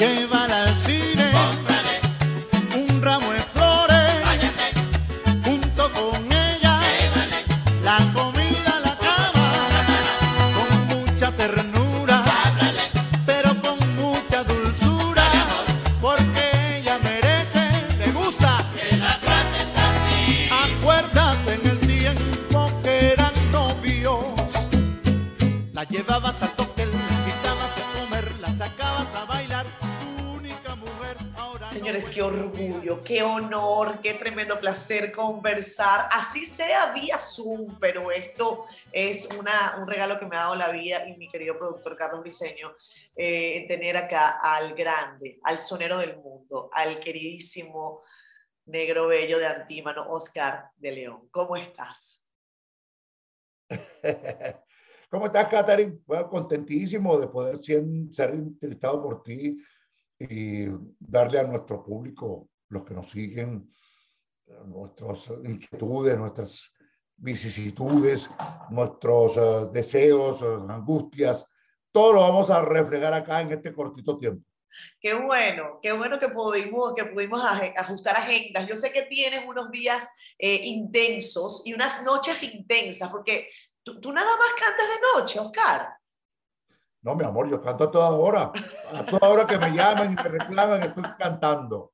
Llévala qué honor, qué tremendo placer conversar, así sea vía Zoom, pero esto es una, un regalo que me ha dado la vida y mi querido productor Carlos Briceño, eh, tener acá al grande, al sonero del mundo, al queridísimo negro bello de Antímano, Oscar de León. ¿Cómo estás? ¿Cómo estás, Catherine? Bueno, contentísimo de poder cien- ser entrevistado por ti y darle a nuestro público, los que nos siguen, nuestras inquietudes, nuestras vicisitudes, nuestros eh, deseos, eh, angustias, todo lo vamos a reflejar acá en este cortito tiempo. Qué bueno, qué bueno que pudimos, que pudimos ajustar agendas. Yo sé que tienes unos días eh, intensos y unas noches intensas, porque tú, tú nada más cantas de noche, Oscar. No, mi amor, yo canto a toda hora. A toda hora que me llaman y me reclaman, estoy cantando.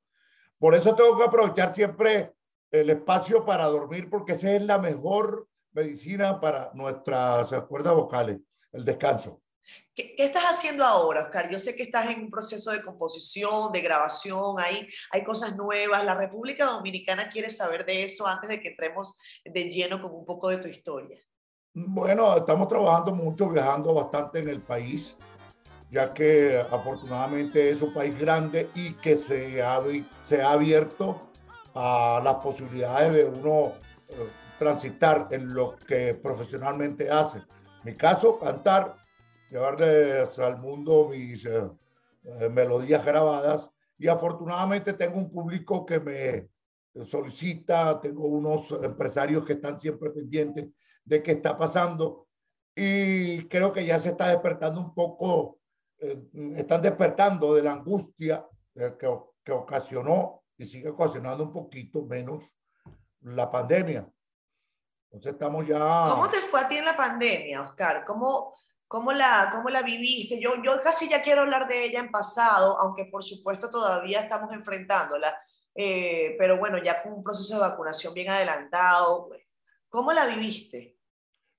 Por eso tengo que aprovechar siempre el espacio para dormir, porque esa es la mejor medicina para nuestras cuerdas vocales, el descanso. ¿Qué, qué estás haciendo ahora, Oscar? Yo sé que estás en un proceso de composición, de grabación, hay, hay cosas nuevas. La República Dominicana quiere saber de eso antes de que entremos de lleno con un poco de tu historia. Bueno, estamos trabajando mucho, viajando bastante en el país, ya que afortunadamente es un país grande y que se ha, se ha abierto a las posibilidades de uno eh, transitar en lo que profesionalmente hace. Mi caso, cantar, llevarles al mundo mis eh, eh, melodías grabadas y afortunadamente tengo un público que me solicita, tengo unos empresarios que están siempre pendientes de qué está pasando y creo que ya se está despertando un poco, eh, están despertando de la angustia eh, que, que ocasionó y sigue ocasionando un poquito menos la pandemia. Entonces estamos ya... ¿Cómo te fue a ti en la pandemia, Oscar? ¿Cómo, cómo, la, cómo la viviste? Yo, yo casi ya quiero hablar de ella en pasado, aunque por supuesto todavía estamos enfrentándola, eh, pero bueno, ya con un proceso de vacunación bien adelantado. ¿Cómo la viviste?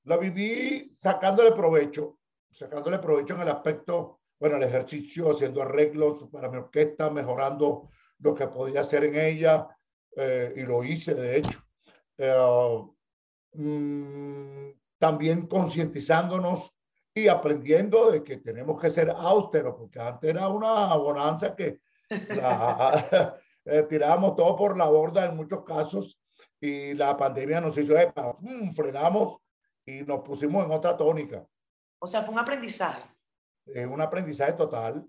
La viví sacándole provecho, sacándole provecho en el aspecto, bueno, el ejercicio, haciendo arreglos para mi orquesta, mejorando lo que podía hacer en ella, eh, y lo hice, de hecho. Eh, mm, también concientizándonos y aprendiendo de que tenemos que ser austeros, porque antes era una bonanza que la, eh, tirábamos todo por la borda en muchos casos y la pandemia nos hizo, epa, mm, frenamos y nos pusimos en otra tónica. O sea, fue un aprendizaje. Es un aprendizaje total.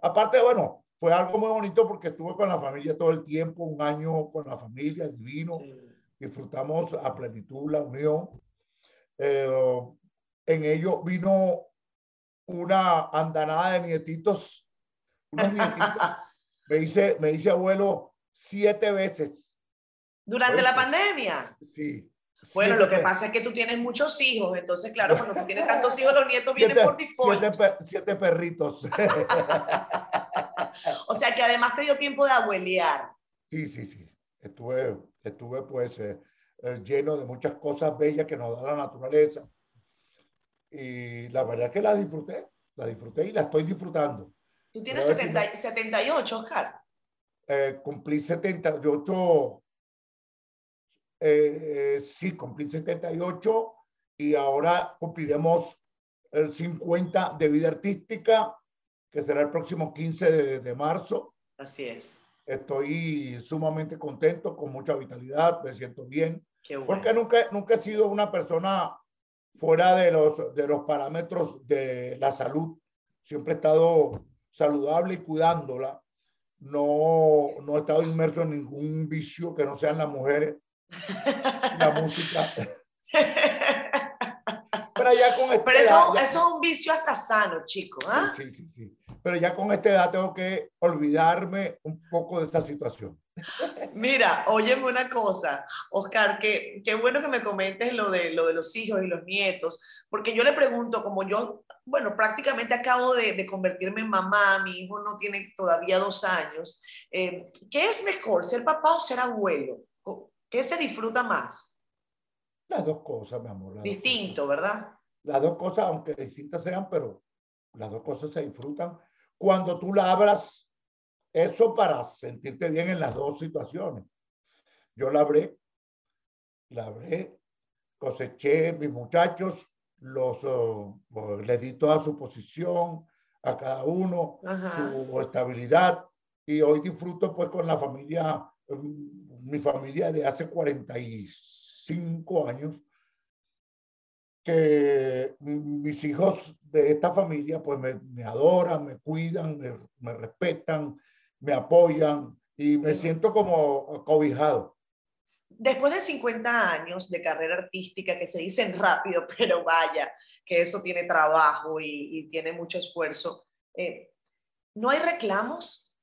Aparte, bueno, fue algo muy bonito porque estuve con la familia todo el tiempo, un año con la familia, divino. Disfrutamos a plenitud la unión. Eh, en ello vino una andanada de nietitos. Unos nietitos. me, hice, me hice abuelo siete veces. Durante la pandemia. Sí. Bueno, siete lo que pasa es que tú tienes muchos hijos, entonces, claro, cuando tú tienes tantos hijos, los nietos vienen Siete, por default. siete per- siete perritos. O sea, que además te dio tiempo de abuelear. Sí, sí, sí. Estuve, estuve pues eh, eh, lleno de muchas cosas bellas que nos da la naturaleza. Y la verdad es que la disfruté, la disfruté y la estoy disfrutando. Tú tienes Pero a ver si 70 78, Oscar. Eh, cumplí 78, eh, eh, sí, cumplí 78 y ahora cumpliremos el 50 de vida artística, que será el próximo 15 de, de marzo. Así es. Estoy sumamente contento, con mucha vitalidad, me siento bien. Bueno. Porque nunca, nunca he sido una persona fuera de los, de los parámetros de la salud. Siempre he estado saludable y cuidándola. No, no he estado inmerso en ningún vicio que no sean las mujeres, la música. Pero ya con esta Pero edad, eso, ya- eso es un vicio hasta sano, chico. ¿ah? Sí, sí, sí. pero ya con esta edad tengo que olvidarme un poco de esta situación. Mira, óyeme una cosa, Oscar, que qué bueno que me comentes lo de, lo de los hijos y los nietos, porque yo le pregunto, como yo, bueno, prácticamente acabo de, de convertirme en mamá, mi hijo no tiene todavía dos años, eh, ¿qué es mejor, ser papá o ser abuelo? ¿Qué se disfruta más? Las dos cosas, mi amor. Distinto, ¿verdad? Las dos cosas, aunque distintas sean, pero las dos cosas se disfrutan cuando tú labras eso para sentirte bien en las dos situaciones. Yo labré, labré, coseché mis muchachos, los, uh, les di toda su posición a cada uno, su estabilidad, y hoy disfruto pues con la familia, mm, mi familia de hace 45 años, que mis hijos de esta familia pues me, me adoran, me cuidan, me, me respetan, me apoyan y me siento como cobijado. Después de 50 años de carrera artística, que se dicen rápido, pero vaya, que eso tiene trabajo y, tiene mucho esfuerzo, eh, ¿no hay reclamos?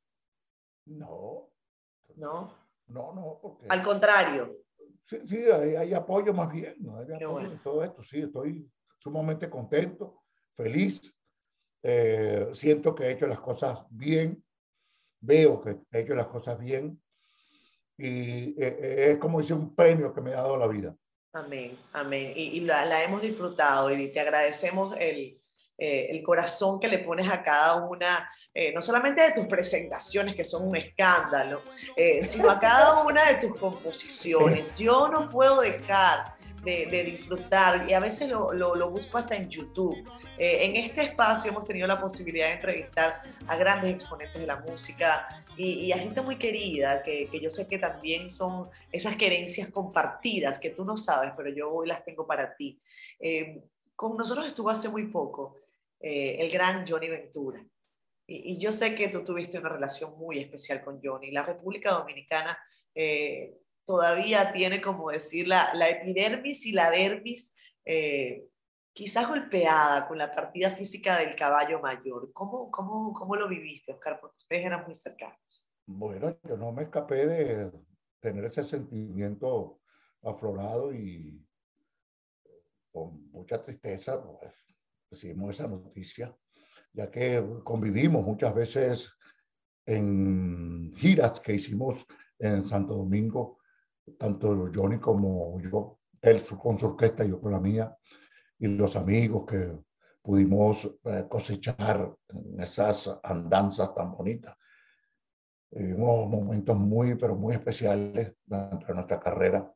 No. No. No, no, porque... Al contrario. Sí, sí hay, apoyo más bien, ¿no? Hay apoyo en todo esto, sí, estoy sumamente contento, feliz, eh, siento que he hecho las cosas bien, veo que he hecho las cosas bien y eh, eh, es como dice un premio que me ha dado la vida. Amén, amén. Y, la, hemos disfrutado y te agradecemos el, eh, el corazón que le pones a cada una, no solamente de tus presentaciones, que son un escándalo, sino a cada una de tus composiciones. Yo no puedo dejar de, disfrutar y a veces lo, lo, busco hasta en YouTube. Eh, en este espacio hemos tenido la posibilidad de entrevistar a grandes exponentes de la música y, a gente muy querida, que, que, yo sé que también son esas querencias compartidas que tú no sabes, pero yo hoy las tengo para ti. Eh, con nosotros estuvo hace muy poco eh, el gran Johnny Ventura. Y, yo sé que tú tuviste una relación muy especial con Johnny. La República Dominicana todavía tiene, como decir, la, la epidermis y la dermis eh, quizás golpeada con la partida física del caballo mayor. ¿Cómo, cómo, cómo lo viviste, Oscar? Porque ustedes eran muy cercanos. Bueno, yo no me escapé de tener ese sentimiento aflorado y con mucha tristeza, pues, recibimos esa noticia, ya que convivimos muchas veces en giras que hicimos en Santo Domingo tanto Johnny como yo, él con su orquesta y yo con la mía, y los amigos que pudimos eh, cosechar en esas andanzas tan bonitas. Vivimos momentos muy, pero muy especiales de nuestra carrera.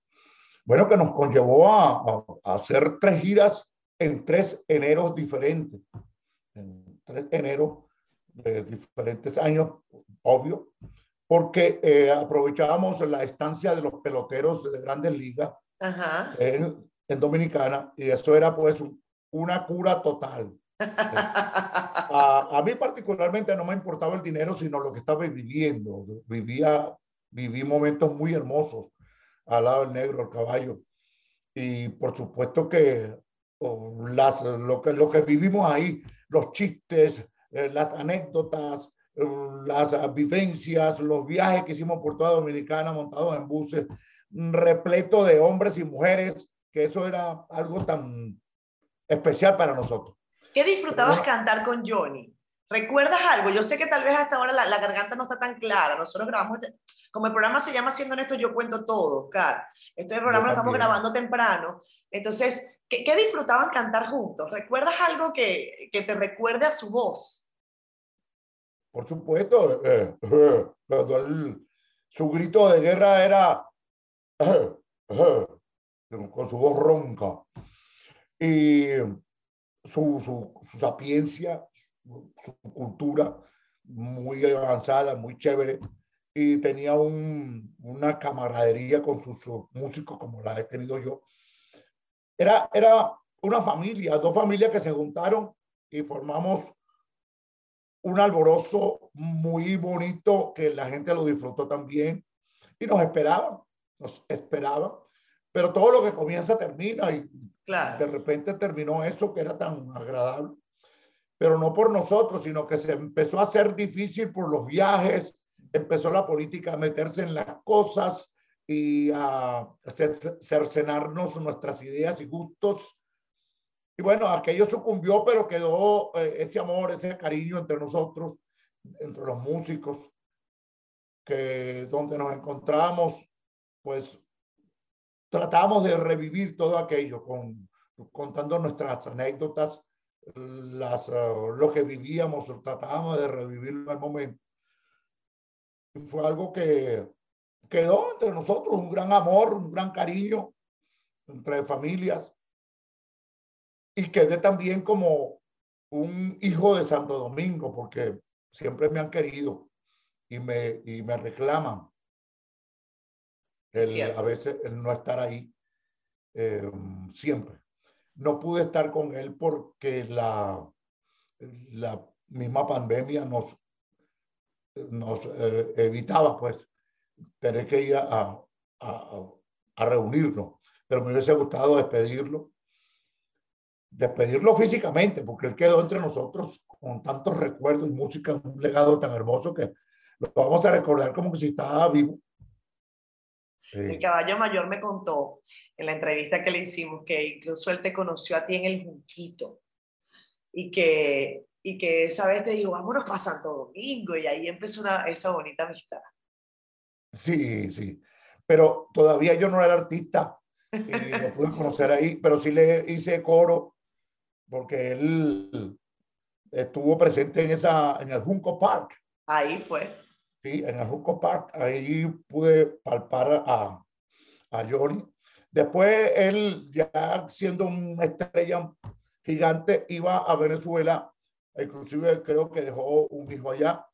Bueno, que nos conllevó a, a, hacer tres giras en tres eneros diferentes. En tres eneros de diferentes años, obvio, porque eh, aprovechábamos la estancia de los peloteros de grandes ligas En, en, Dominicana y eso era pues una cura total. a, a, mí particularmente no me importaba el dinero, sino lo que estaba viviendo. Vivía, viví momentos muy hermosos al lado del negro, el caballo. Y por supuesto que las, lo, que, lo que vivimos ahí, los chistes, eh, las anécdotas, las vivencias, los viajes que hicimos por toda Dominicana montados en buses, repleto de hombres y mujeres, que eso era algo tan especial para nosotros. ¿Qué disfrutabas cantar con Johnny? ¿Recuerdas algo? Yo sé que tal vez hasta ahora la, la, garganta no está tan clara. Nosotros grabamos, como el programa se llama Haciendo esto, yo cuento todo, Oscar. Este programa lo estamos grabando temprano. Entonces, ¿qué, ¿qué, disfrutaban cantar juntos? ¿Recuerdas algo que, que te recuerde a su voz? Por supuesto, eh, eh, su grito de guerra era eh, con su voz ronca y su, su, sapiencia, su cultura muy avanzada, muy chévere, y tenía un, una camaradería con sus, músicos como la he tenido yo. Era, era una familia, dos familias que se juntaron y formamos un alborozo muy bonito que la gente lo disfrutó también. Y nos esperaban, nos esperaban, pero todo lo que comienza termina y de repente terminó eso que era tan agradable. pero no por nosotros, sino que se empezó a hacer difícil por los viajes, empezó la política a meterse en las cosas y a cercenarnos nuestras ideas y gustos. Y bueno, aquello sucumbió, pero quedó eh, ese amor, ese cariño entre nosotros, entre los músicos, que donde nos encontramos, pues tratamos de revivir todo aquello con, contando nuestras anécdotas, las, uh, lo que vivíamos, tratábamos de revivirlo al momento. Fue algo que quedó entre nosotros, un gran amor, un gran cariño entre familias. Y quedé también como un hijo de Santo Domingo, porque siempre me han querido y me, y me reclaman a veces el no estar ahí eh, siempre. No pude estar con él porque la, la misma pandemia nos, nos eh, evitaba pues tener que ir a, a, a reunirnos, pero me hubiese gustado despedirlo despedirlo físicamente, porque él quedó entre nosotros con tantos recuerdos y música, un legado tan hermoso que lo vamos a recordar como que si estaba vivo. El caballo mayor me contó en la entrevista que le hicimos que incluso él te conoció a ti en el Junquito y que, y que esa vez te dijo, vámonos para Santo Domingo y ahí empezó una, esa bonita amistad. Sí, sí, pero todavía yo no era artista y lo pude conocer ahí, pero sí le hice coro porque él estuvo presente en, esa, en el Junco Park. Ahí fue. Sí, en el Junco Park, ahí pude palpar a, a Johnny. Después él, ya siendo una estrella gigante, iba a Venezuela, inclusive creo que dejó un hijo allá.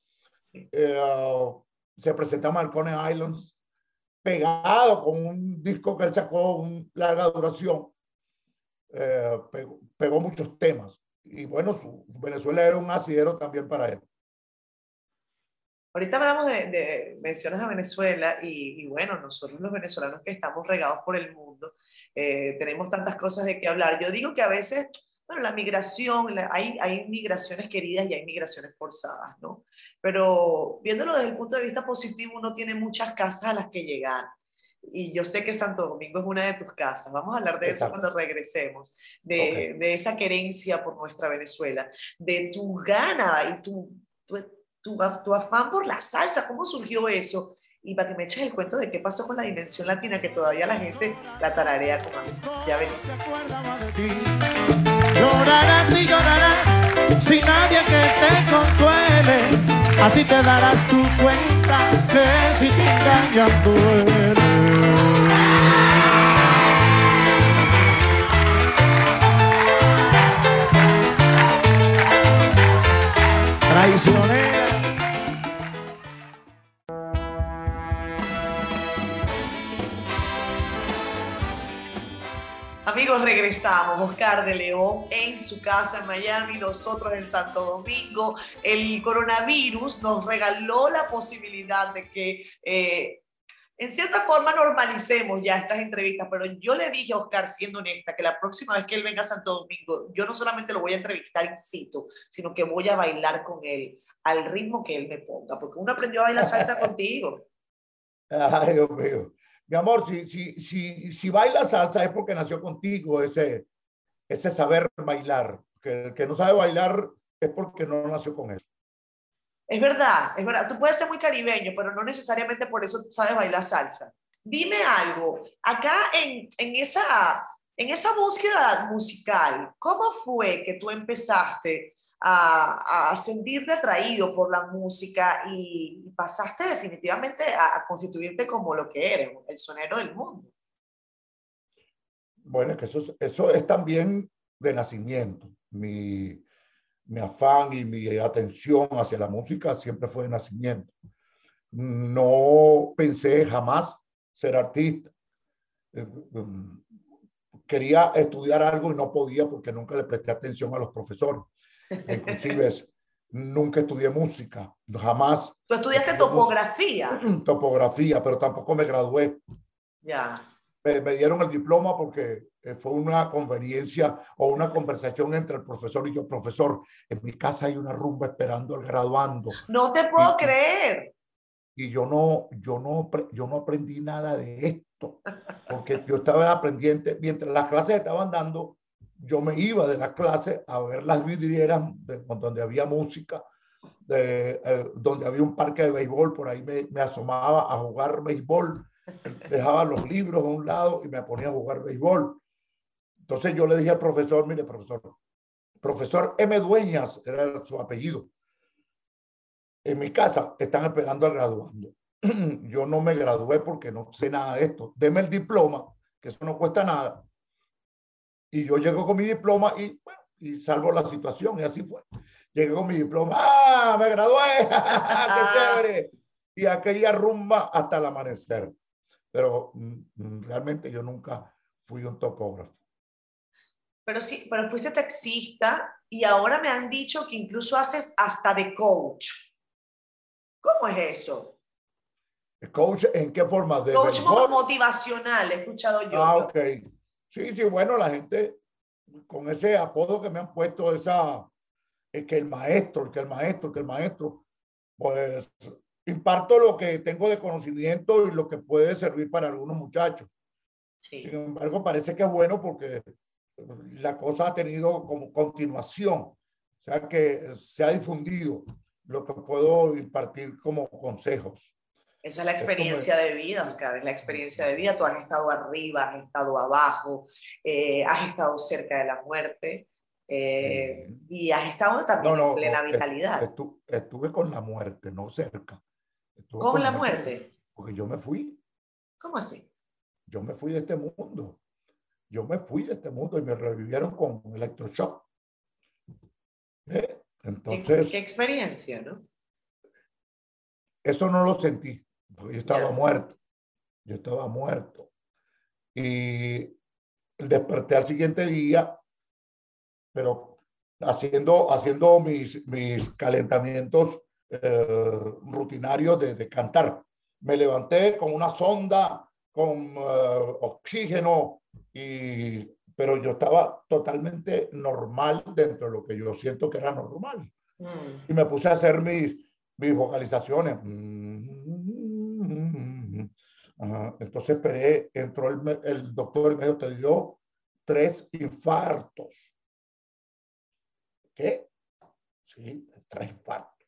Eh, se presentaba en Marconi Islands, pegado con un disco que él sacó, un larga duración. Eh, pegó, muchos temas. Y bueno, su, Venezuela era un asidero también para él. Ahorita hablamos de, de menciones a Venezuela y, bueno, nosotros los venezolanos que estamos regados por el mundo, eh, tenemos tantas cosas de qué hablar. Yo digo que a veces, bueno, la migración, hay, hay migraciones queridas y hay migraciones forzadas, ¿no? Pero viéndolo desde el punto de vista positivo, uno tiene muchas casas a las que llegar y yo sé que Santo Domingo es una de tus casas. Vamos a hablar de eso cuando regresemos, de, de, esa querencia por nuestra Venezuela, de tu gana y tu, tu, tu, afán por la salsa. ¿Cómo surgió eso? Y para que me eches el cuento de qué pasó con la dimensión latina, que todavía la gente la tararea como a mí. Ya venimos. Llorarás y llorarás sin nadie que te consuele. Así te darás tu cuenta que si te engañan duele. Amigos, regresamos. Oscar de León en su casa en Miami, nosotros en Santo Domingo. El coronavirus nos regaló la posibilidad de que eh, en cierta forma normalicemos ya estas entrevistas, pero yo le dije a Oscar, siendo honesta, que la próxima vez que él venga a Santo Domingo, yo no solamente lo voy a entrevistar in situ, sino que voy a bailar con él al ritmo que él me ponga, porque uno aprendió a bailar salsa contigo. Ay, Dios mío. Mi amor, si, si, si, si baila salsa es porque nació contigo ese, ese saber bailar. Que el que no sabe bailar es porque no nació con eso. Es verdad, es verdad. Tú puedes ser muy caribeño, pero no necesariamente por eso sabes bailar salsa. Dime algo, acá en, en, esa, en esa búsqueda musical, ¿cómo fue que tú empezaste a, a sentirte atraído por la música y, pasaste definitivamente a, constituirte como lo que eres, el sonero del mundo. Bueno, que eso, eso es también de nacimiento. Mi, mi afán y mi atención hacia la música siempre fue de nacimiento. No pensé jamás ser artista. Eh, em, quería estudiar algo y no podía porque nunca le presté atención a los profesores. Inclusive nunca estudié música, jamás. ¿Tú estudiaste topografía? Topografía, pero tampoco me gradué. Ya. me, me dieron el diploma porque eh, fue una conveniencia o una conversación entre el profesor y yo, profesor, en mi casa hay una rumba esperando al graduando. No te puedo Y- creer. y yo no, yo no, yo no aprendí nada de esto, porque yo estaba aprendiente, mientras las clases estaban dando, yo me iba de las clases a ver las vidrieras de- donde había música, de, eh, donde había un parque de béisbol, por ahí me, me asomaba a jugar béisbol, dejaba los libros a un lado y me ponía a jugar béisbol. Entonces yo le dije al profesor, mire profesor, profesor M. Dueñas, era su apellido, en mi casa están esperando al graduando. Yo no me gradué porque no sé nada de esto. Deme el diploma, que eso no cuesta nada. Y yo llego con mi diploma y, bueno, y salvo la situación. Y así fue. Llegué con mi diploma. ¡Ah! ¡Me gradué! ¡Qué chévere! Y aquella rumba hasta el amanecer. Pero mm, mm, realmente yo nunca fui un topógrafo. Pero sí, pero fuiste taxista y ahora me han dicho que incluso haces hasta de coach. ¿Cómo es eso? Coach, ¿en qué forma? ¿De Coach béisbol? motivacional, he escuchado yo. Ah, ok. Sí, sí, bueno, la gente con ese apodo que me han puesto, esa, es que el maestro, el que el maestro, el que el maestro, pues imparto lo que tengo de conocimiento y lo que puede servir para algunos muchachos. Sí. Sin embargo, parece que es bueno porque la cosa ha tenido como continuación, o sea que se ha difundido lo que puedo impartir como consejos. Esa es la experiencia de vida, Oscar, es la experiencia de vida. Tú has estado arriba, has estado abajo, eh, has estado cerca de la muerte eh, y has estado también No, no, en plena vitalidad. estu- estuve con la muerte, no cerca. Estuve ¿Cómo con la muerte? Porque yo me fui, ¿Cómo así? yo me fui de este mundo. Yo me fui de este mundo y me revivieron con electroshock. ¿Eh? ¿Qué, Entonces, qué experiencia, ¿no? eso no lo sentí, yo estaba Ya. muerto. Yo estaba muerto. Y desperté al siguiente día, pero haciendo, haciendo mis, mis calentamientos eh, rutinarios de, de cantar. Me levanté con una sonda, con eh, oxígeno, y, pero yo estaba totalmente normal dentro de lo que yo siento que era normal Mm. y me puse a hacer mis, mis vocalizaciones. Ajá. Entonces esperé, entró el, doctor y me dijo, te dio tres infartos. ¿Qué? Sí, tres infartos.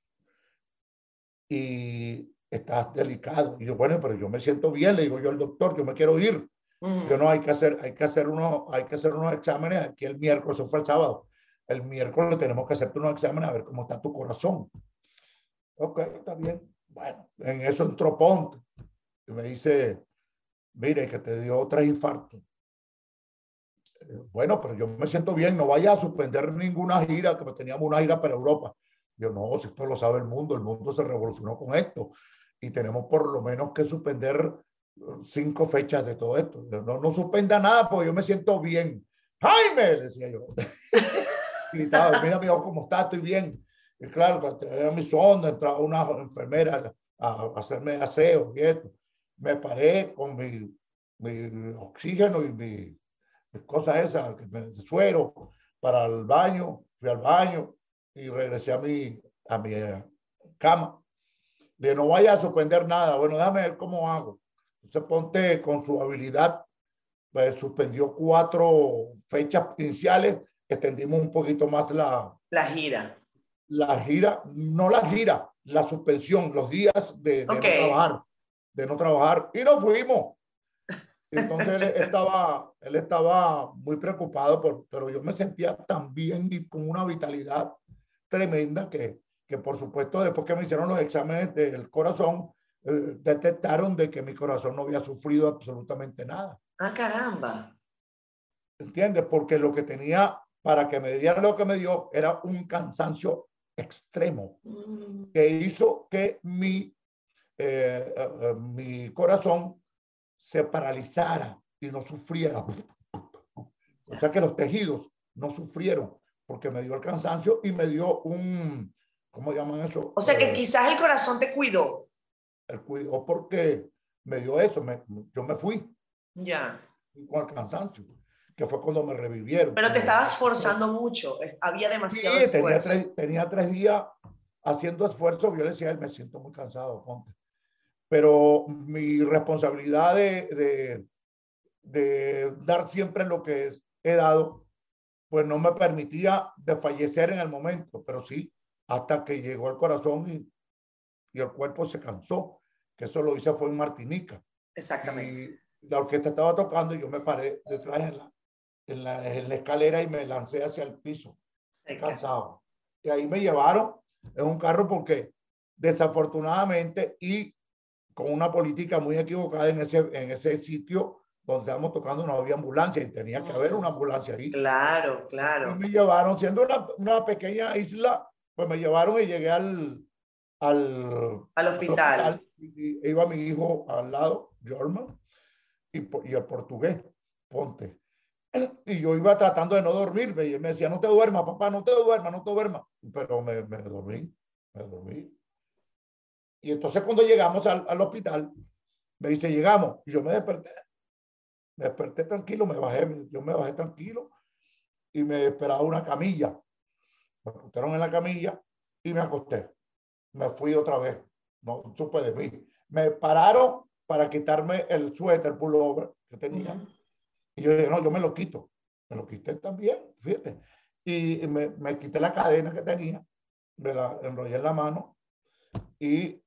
Y estás delicado. Y yo, bueno, pero yo me siento bien, le digo yo al doctor, yo me quiero ir. Mm. Yo no, hay que hacer, hay que hacer unos, hay que hacer unos exámenes aquí el miércoles, eso fue el sábado. El miércoles tenemos que hacerte unos exámenes a ver cómo está tu corazón. Ok, está bien. Bueno, en eso entró Ponte y me dice, mire, que te dio tres infartos. Eh, Bueno, pero yo me siento bien, no vaya a suspender ninguna gira, que teníamos una gira para Europa. Yo no, si esto lo sabe el mundo, el mundo se revolucionó con esto y tenemos por lo menos que suspender eh, cinco fechas de todo esto. No, no suspenda nada porque yo me siento bien. Jaime, decía yo. Gritaba, mira mi cómo está, estoy bien. Y claro, era mi sonda, entraba una enfermera a, a hacerme aseo y esto. Me paré con mi, mi oxígeno y mi, mis cosas esas, me- suero para el baño, fui al baño y regresé a mi, a mi eh, cama. Le dije, no vaya a suspender nada. Bueno, déjame ver cómo hago. Entonces Ponte con su habilidad, pues, suspendió cuatro fechas iniciales, extendimos un poquito más la, La gira. la gira, no la gira, la suspensión, los días de, de Ok. no trabajar, de no trabajar, y nos fuimos. Entonces él estaba, él estaba muy preocupado, por, pero yo me sentía tan bien y con una vitalidad tremenda que, que por supuesto después que me hicieron los exámenes del corazón, eh, detectaron de que mi corazón no había sufrido absolutamente nada. Ah, caramba. ¿Entiendes? Porque lo que tenía para que me diera lo que me dio era un cansancio extremo Mm. que hizo que mi, eh, eh, eh, mi corazón se paralizara y no sufriera. O sea que los tejidos no sufrieron porque me dio el cansancio y me dio un, ¿cómo llaman eso? O sea que Eh, quizás el corazón te cuidó. el cuidado porque me dio eso, me- yo me fui. Ya. con el cansancio, que fue cuando me revivieron. Pero te estabas forzando mucho, había Sí, demasiado tenía tres, tenía tres días haciendo esfuerzo. Yo le decía, él, me siento muy cansado, ponte. Pero mi responsabilidad de, de, de dar siempre lo que es- he dado, pues no me permitía desfallecer en el momento, pero sí, hasta que llegó el corazón y, y el cuerpo se cansó, que eso lo hice fue en Martinica. Exactamente. Y la orquesta estaba tocando y yo me paré detrás en la, en la, en la escalera y me lancé hacia el piso cansado. Y ahí me llevaron en un carro porque desafortunadamente y con una política muy equivocada en ese, en ese sitio donde estábamos tocando no había ambulancia y tenía que haber una ambulancia ahí. Claro, Y claro. me llevaron, siendo una, una pequeña isla, pues me llevaron y llegué al, al, Al hospital. y iba mi hijo al lado, Jorman, y, y el portugués, Ponte. Y yo iba tratando de no dormirme y él me decía, no te duermas, papá, no te duermas, no te duermas. Pero me, me dormí, me dormí. Y entonces cuando llegamos al, al hospital, me dice, llegamos. Y yo me desperté. Me desperté tranquilo, me bajé, yo me bajé tranquilo y me esperaba una camilla. Me pusieron en la camilla y me acosté. Me fui otra vez. No supe de mí. Me pararon para quitarme el suéter, pullover que tenía. Y yo dije, no, yo me lo quito. Me lo quité también, fíjate. Y me, me quité la cadena que tenía, me la enrollé en la mano y.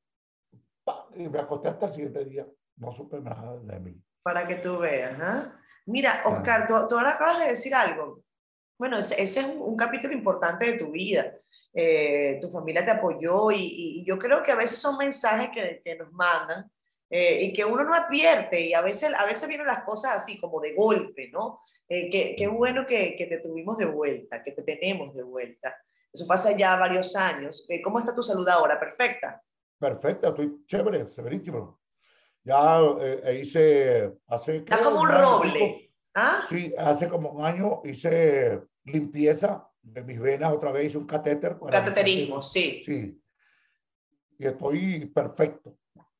y me acosté hasta el siguiente día. No supe nada de mí. Para que tú veas. ¿ah? Mira, Oscar, tú, tú ahora acabas de decir algo. Bueno, ese, ese es un, un capítulo importante de tu vida. Eh, tu familia te apoyó y, y- yo creo que a veces son mensajes que, que nos mandan eh, y que uno no advierte y a veces, a veces vienen las cosas así como de golpe, ¿no? Eh, qué, qué bueno que, que te tuvimos de vuelta, que te tenemos de vuelta. Eso pasa ya varios años. Eh, ¿Cómo está tu salud ahora? ¿Perfecta? Perfecto, estoy chévere, severísimo. Ya eh, hice hace... Creo, como un roble. ¿Ah? Sí, hace como un año hice limpieza de mis venas otra vez, hice un catéter. para- Cateterismo, sí. Sí. Y estoy perfecto.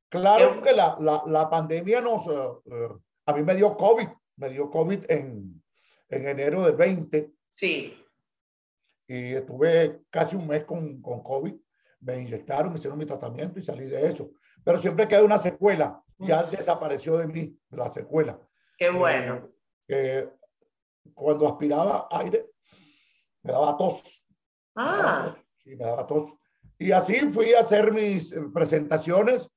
Claro Qué- que la, la, la pandemia nos... eh, eh, a mí me dio COVID, me dio COVID en, en enero del 20 Sí. y estuve casi un mes con, con COVID. Me inyectaron, me hicieron mi tratamiento y salí de eso. Pero siempre queda una secuela. Ya desapareció de mí la secuela. Qué bueno. Eh, cuando aspiraba aire, me daba tos. Ah, Sí, me daba tos. Y así fui a hacer mis eh, presentaciones,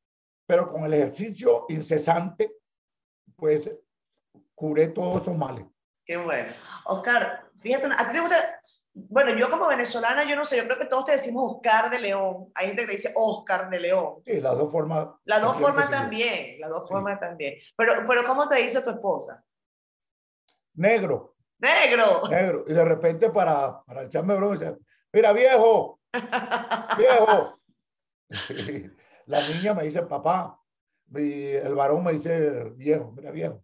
pero con el ejercicio incesante, pues curé todos esos males. qué bueno. Oscar, fíjate, a ti te gusta, bueno, yo como venezolana, yo no sé, yo creo que todos te decimos Oscar de León. Hay gente que dice Oscar de León. Sí, las dos formas. Las dos formas también, las dos Sí. formas también. Pero, pero ¿cómo te dice tu esposa? Negro, Negro. negro. Y de repente para, para echarme broma, dice, mira viejo, viejo. La niña me dice papá, y el varón me dice viejo, mira viejo.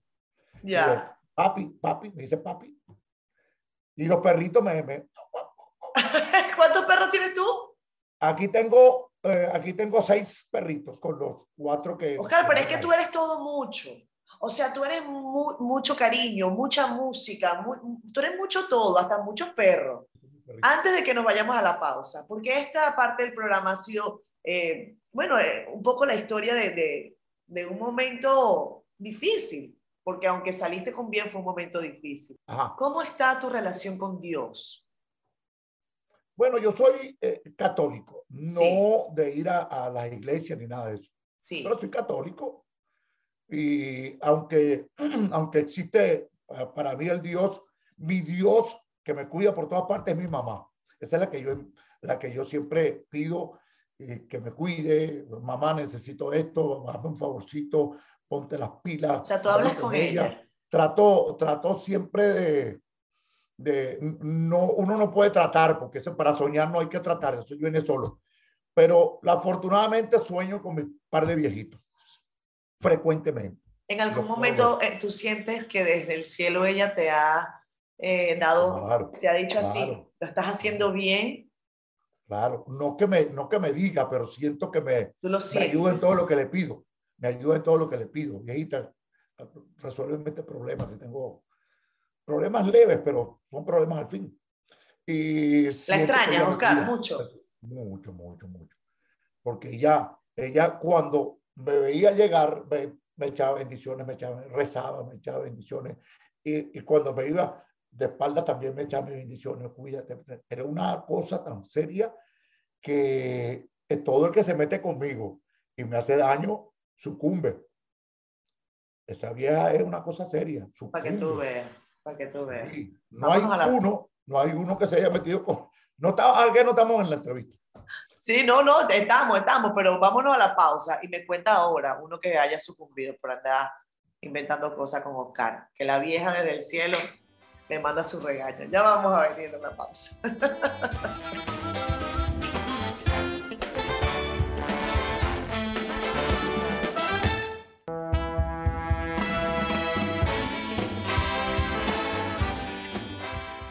Ya. Papi, papi, me dice papi. Y los perritos me, me- ¿Cuántos perros tienes tú? aquí tengo, eh, aquí tengo seis perritos con los cuatro que. Oscar, pero es que tú eres todo mucho. O sea, tú eres mu- mucho cariño, mucha música, mu- tú eres mucho todo, hasta muchos perros. Antes de que nos vayamos a la pausa, porque esta parte del programa ha sido, eh, bueno, eh, un poco la historia de, de- de un momento difícil, porque aunque saliste con bien, fue un momento difícil. Ajá. ¿Cómo está tu relación con Dios? Bueno, yo soy eh, católico, no Sí. de ir a, a las iglesias ni nada de eso, Sí, pero soy católico. Y aunque, aunque existe eh, para mí el Dios, mi Dios que me cuida por todas partes es mi mamá. Esa es la que yo, la que yo siempre pido eh, que me cuide. Mamá, necesito esto, hazme un favorcito, ponte las pilas. o sea, tú habla hablas con ella. Trato, trato siempre de, de, no, uno no puede tratar, porque eso para soñar no hay que tratar, eso viene solo. Pero afortunadamente sueño con mi par de viejitos, frecuentemente. En algún momento eh, tú sientes que desde el cielo ella te ha eh, dado, Claro, te ha dicho así, claro. lo estás haciendo bien, claro. No que me, no que me diga, pero siento que me, me ayuda en todo lo que le pido. Me ayuda en todo lo que le pido. Viejita, resuelve este problema. Que tengo problemas leves, pero son problemas al fin. Y La extraña, Oscar, mucho. Mucho, mucho, mucho. Porque ella, ella cuando me veía llegar, me, me echaba bendiciones, me echaba, rezaba, me echaba bendiciones. Y, y cuando me iba de espalda también me echaba bendiciones, cuídate. Era una cosa tan seria que todo el que se mete conmigo y me hace daño, sucumbe. Esa vieja es una cosa seria. Para que tú veas, para que tú veas. Sí, No hay a la- uno, no hay uno que se haya metido con. No está, ¿a qué no estamos en la entrevista? Sí, no, no, estamos, estamos, pero vámonos a la pausa y me cuenta ahora uno que haya sucumbido por andar inventando cosas con Oscar, que la vieja desde el cielo le manda su regaño. Ya vamos a venir en la pausa.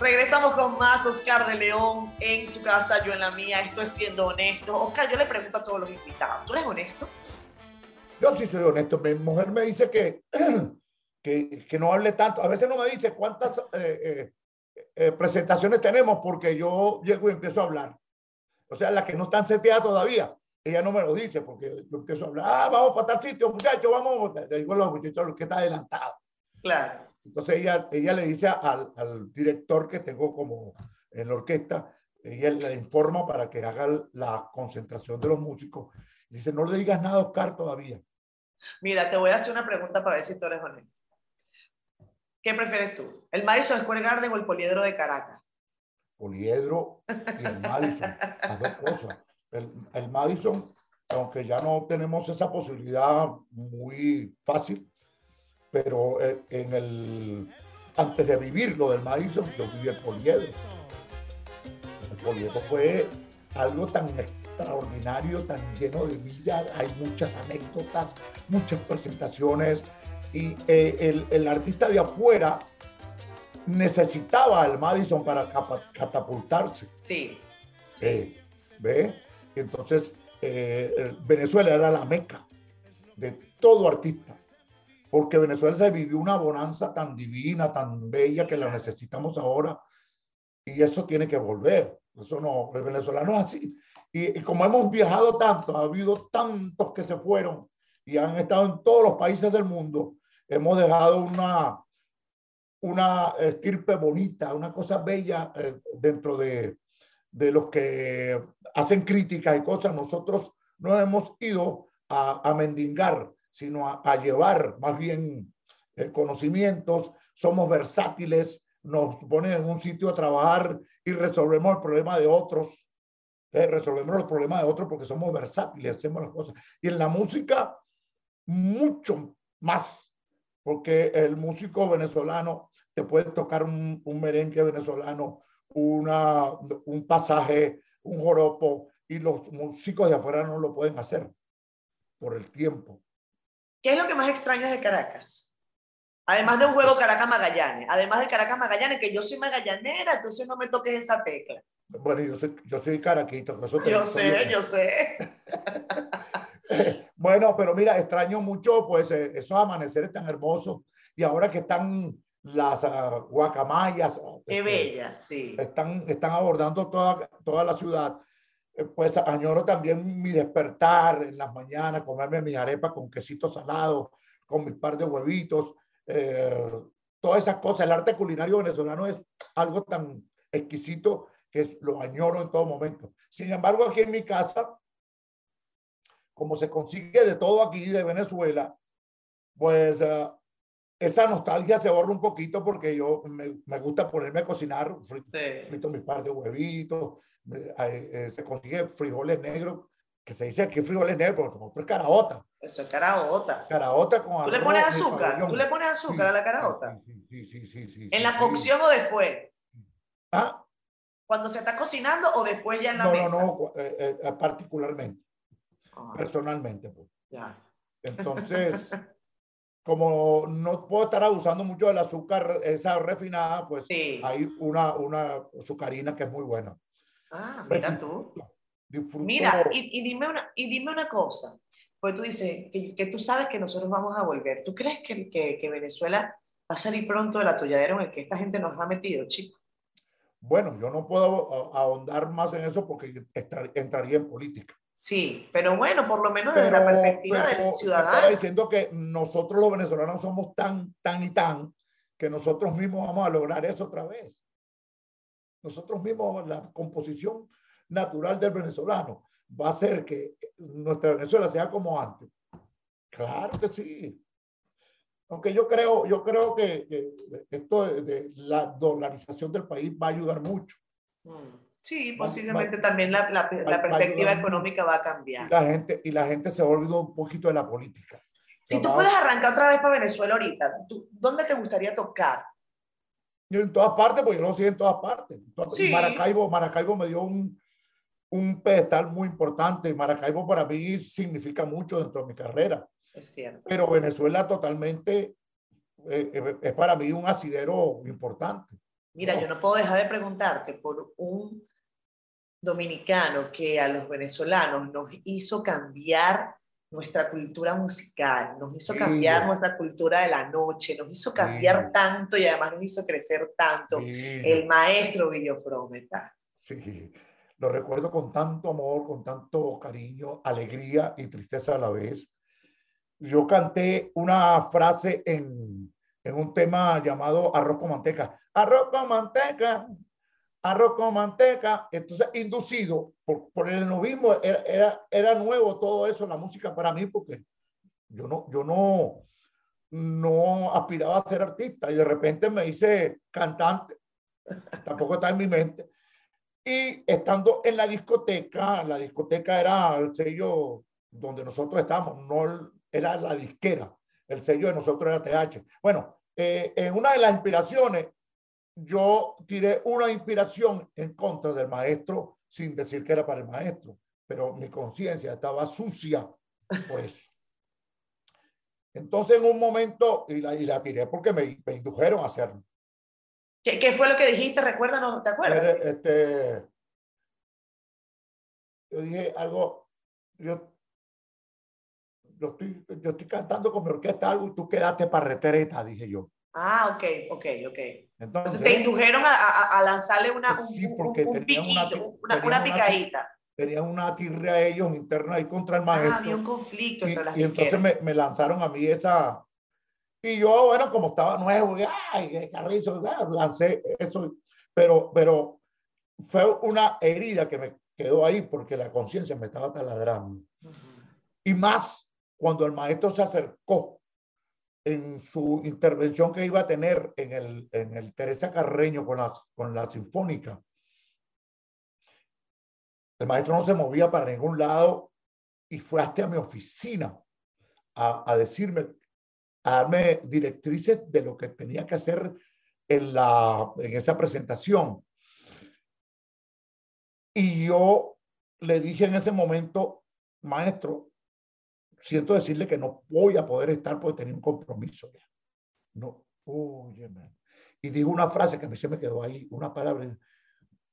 Regresamos con más Oscar de León en su casa, yo en la mía. Esto es siendo honesto. Oscar, yo le pregunto a todos los invitados, ¿tú eres honesto? Yo sí soy honesto. Mi mujer me dice que, que, que no hable tanto. A veces no me dice cuántas eh, eh, eh, presentaciones tenemos porque yo llego y empiezo a hablar. O sea, las que no están seteadas todavía. Ella no me lo dice porque yo empiezo a hablar. Ah, vamos para tal sitio, muchachos, vamos. Le digo a los muchachos lo que está adelantado. Claro. Entonces ella, ella le dice al, al director que tengo como en la orquesta, ella le informa para que haga la concentración de los músicos. Dice, no le digas nada a Oscar todavía. Mira, te voy a hacer una pregunta para ver si tú eres honesto. ¿Qué prefieres tú? ¿El Madison Square Garden o el Poliedro de Caracas? Poliedro y el Madison, las dos cosas. El, el Madison, aunque ya no tenemos esa posibilidad muy fácil, pero eh, en el, antes de vivir lo del Madison, yo viví el Poliedro. El Poliedro fue algo tan extraordinario, tan lleno de vida, hay muchas anécdotas, muchas presentaciones, y eh, el, el artista de afuera necesitaba al Madison para catapultarse. Sí. Sí. ¿Ve? Entonces, eh, el- Venezuela era la meca de todo artista, porque Venezuela se vivió una bonanza tan divina, tan bella que la necesitamos ahora, y eso tiene que volver. Eso no, el venezolano es así. Y, y como hemos viajado tanto, ha habido tantos que se fueron y han estado en todos los países del mundo, hemos dejado una, una estirpe bonita, una cosa bella eh, dentro de, de los que hacen críticas y cosas. Nosotros no hemos ido a, a sino a, llevar más bien eh, conocimientos. Somos versátiles, nos ponen en un sitio a trabajar y resolvemos el problema de otros. Eh, resolvemos los problemas de otros porque somos versátiles, hacemos las cosas. Y en la música, mucho más, porque el músico venezolano te puede tocar un, un merengue venezolano, una, un pasaje, un joropo, y los músicos de afuera no lo pueden hacer por el tiempo. ¿Qué es lo que más extrañas de Caracas? Además de un juego Caracas-Magallanes. Además de Caracas-Magallanes, que yo soy magallanera, entonces no me toques esa tecla. Bueno, yo soy, yo soy caraquito. por Eso te- Yo sé, yo sé. Bueno, pero mira, extraño mucho pues eh, esos amaneceres tan hermosos y ahora que están las ah, guacamayas, Qué este, bella, sí. están, están abordando toda, toda la ciudad, pues añoro también mi despertar en las mañanas, comerme mis arepas con quesito salado, con mis par de huevitos, eh, todas esas cosas. El arte culinario venezolano es algo tan exquisito que lo añoro en todo momento. Sin embargo, aquí en mi casa, como se consigue de todo aquí de Venezuela, pues eh, esa nostalgia se borra un poquito porque yo me, me gusta ponerme a cocinar, fri- sí. frito mis par de huevitos, eh, eh, se consigue frijoles negros, que se dice aquí frijoles negros, pero es caraota, Eso es caraota. caraota con ¿Tú le pones azúcar? ¿Tú le pones azúcar Sí, a la caraota? Sí, sí, sí, sí, ¿En la cocción o después? Ah, ¿Cuando se está cocinando o después ya en la no, no, mesa? no, cu- eh, eh, particularmente, Ah, personalmente. Pues. ya. Entonces, como no puedo estar abusando mucho del azúcar, esa refinada, pues Sí. hay una, una azucarina que es muy buena. Ah, Pues, mira tú. Disfruto. Mira, y, y dime una, y dime una cosa, Porque tú dices que, que tú sabes que nosotros vamos a volver. ¿Tú crees que, que, que Venezuela va a salir pronto del atolladero en el que esta gente nos ha metido, chicos? Bueno, yo no puedo ahondar más en eso porque entraría en política. Sí, pero bueno, por lo menos desde la perspectiva del ciudadano. Estaba diciendo que nosotros los venezolanos somos tan, tan y tan que nosotros mismos vamos a lograr eso otra vez. Nosotros mismos, la composición natural del venezolano va a ser que nuestra Venezuela sea como antes. Claro que sí. Aunque yo creo, yo creo que, esto de, la dolarización del país va a ayudar mucho. Sí, posiblemente también la, la, perspectiva económica va a cambiar. Y la, gente, y la gente se ha olvidado un poquito de la política. Si tú puedes arrancar otra vez para Venezuela ahorita, ¿dónde te gustaría tocar? Yo en todas partes, porque yo lo sé en todas partes. Maracaibo, Maracaibo me dio un, un pedestal muy importante. Maracaibo para mí significa mucho dentro de mi carrera. Es cierto. Pero Venezuela totalmente eh, eh, es para mí un asidero importante. Mira, yo no puedo dejar de preguntarte por un dominicano que a los venezolanos nos hizo cambiar nuestra cultura musical, nos hizo cambiar nuestra cultura de la noche, nos hizo cambiar tanto y además nos hizo crecer tanto, el maestro Frometa. Sí, lo recuerdo con tanto amor, con tanto cariño, alegría y tristeza a la vez. Yo canté una frase en, en un tema llamado Arroz con manteca. Arroz con manteca, arroz con manteca, entonces inducido por, por el novismo, era, era, era, nuevo todo eso, la música para mí, porque yo no, yo no, no aspiraba a ser artista y de repente me hice cantante, tampoco está en mi mente. Y estando en la discoteca, la discoteca era el sello donde nosotros estamos, no era la disquera, el sello de nosotros era TH. Bueno, eh, en una de las inspiraciones yo tiré una inspiración en contra del maestro sin decir que era para el maestro, pero mi conciencia estaba sucia por eso. Entonces en un momento, y la, y la tiré porque me, me indujeron a hacerlo. ¿Qué, ¿Qué, fue lo que dijiste? Recuérdanos, ¿te acuerdas? Este, yo dije algo, yo, yo, estoy, yo estoy cantando con mi orquesta algo y tú quedaste para retreta, dije yo. Ah, ok, ok, ok. Entonces, te indujeron a, a, lanzarle una, un, sí, porque un, una, una, picadita. Tenían una tirria ellos interna ahí contra el maestro. Ah, había un conflicto entre y, las Y entonces me, me, lanzaron a mí esa... Y yo, bueno, como estaba nuevo, ay, qué carrizo, lancé eso. Pero, pero fue una herida que me quedó ahí porque la conciencia me estaba taladrando. Y más cuando el maestro se acercó en su intervención que iba a tener en el, en el Teresa Carreño con la, con la Sinfónica. El maestro no se movía para ningún lado y fue hasta mi oficina a, a decirme, a darme directrices de lo que tenía que hacer en, la, en esa presentación. Y yo le dije en ese momento, maestro, siento decirle que no voy a poder estar porque tenía un compromiso ya. No, oye, Y dijo una frase que a mí se me quedó ahí, una palabra.